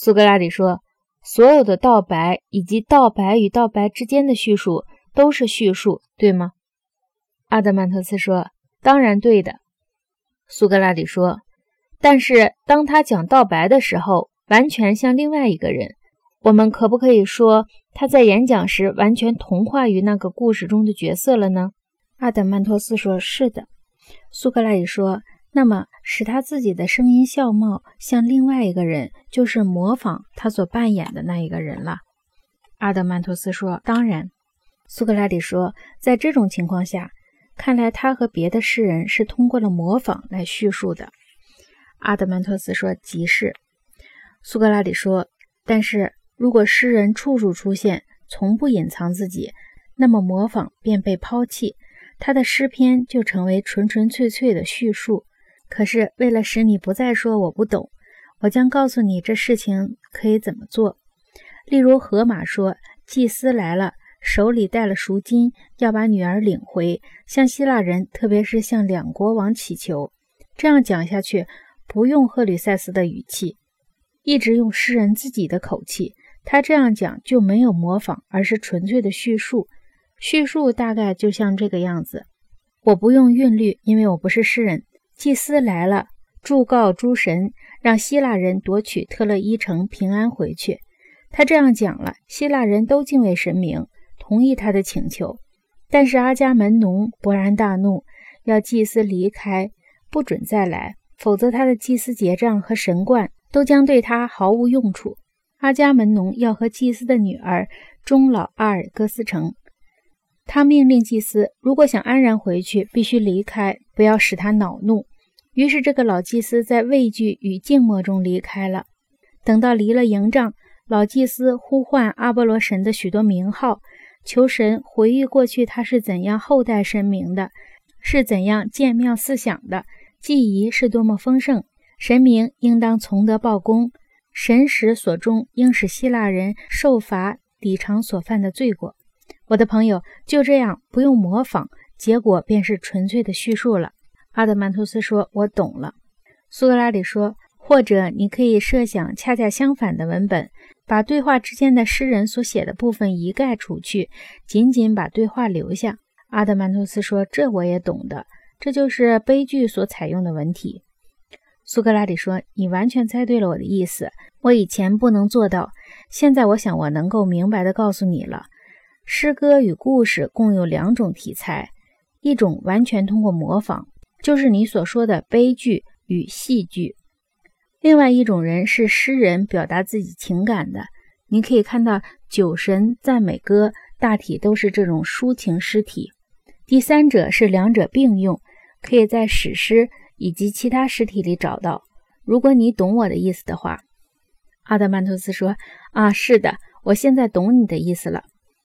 苏格拉底说：“所有的道白以及道白与道白之间的叙述都是叙述，对吗？”阿德曼托斯说：“当然对的。”苏格拉底说：“但是当他讲道白的时候，完全像另外一个人。我们可不可以说他在演讲时完全同化于那个故事中的角色了呢？”阿德曼托斯说：“是的。”苏格拉底说。那么，使他自己的声音相貌像另外一个人，就是模仿他所扮演的那一个人了。阿德曼托斯说：“当然。”苏格拉底说：“在这种情况下，看来他和别的诗人是通过了模仿来叙述的。”阿德曼托斯说：“即是。”苏格拉底说：“但是如果诗人处处出现，从不隐藏自己，那么模仿便被抛弃，他的诗篇就成为纯纯粹粹的叙述。”可是，为了使你不再说我不懂，我将告诉你这事情可以怎么做。例如，荷马说，祭司来了，手里带了赎金，要把女儿领回，向希腊人，特别是向两国王祈求。这样讲下去，不用赫吕塞斯的语气，一直用诗人自己的口气。他这样讲就没有模仿，而是纯粹的叙述。叙述大概就像这个样子。我不用韵律，因为我不是诗人。祭司来了，祝告诸神，让希腊人夺取特勒伊城平安回去。他这样讲了，希腊人都敬畏神明，同意他的请求。但是阿伽门农勃然大怒，要祭司离开，不准再来，否则他的祭司结账和神冠都将对他毫无用处。阿伽门农要和祭司的女儿终老阿尔戈斯城。他命令祭司，如果想安然回去，必须离开，不要使他恼怒。于是，这个老祭司在畏惧与静默中离开了。等到离了营帐，老祭司呼唤阿波罗神的许多名号，求神回忆过去他是怎样厚待神明的，是怎样建庙思想的，祭仪是多么丰盛，神明应当从德报功，神使所中应使希腊人受罚抵偿所犯的罪过。我的朋友就这样不用模仿，结果便是纯粹的叙述了。阿德曼托斯说：“我懂了。”苏格拉底说：“或者你可以设想恰恰相反的文本，把对话之间的诗人所写的部分一概除去，仅仅把对话留下。”阿德曼托斯说：“这我也懂的，这就是悲剧所采用的文体。”苏格拉底说：“你完全猜对了我的意思。我以前不能做到，现在我想我能够明白地告诉你了。”诗歌与故事共有两种题材，一种完全通过模仿，就是你所说的悲剧与戏剧；另外一种人是诗人表达自己情感的。你可以看到《酒神赞美歌》大体都是这种抒情诗体。第三者是两者并用，可以在史诗以及其他诗体里找到。如果你懂我的意思的话，阿德曼托斯说：“啊，是的，我现在懂你的意思了。”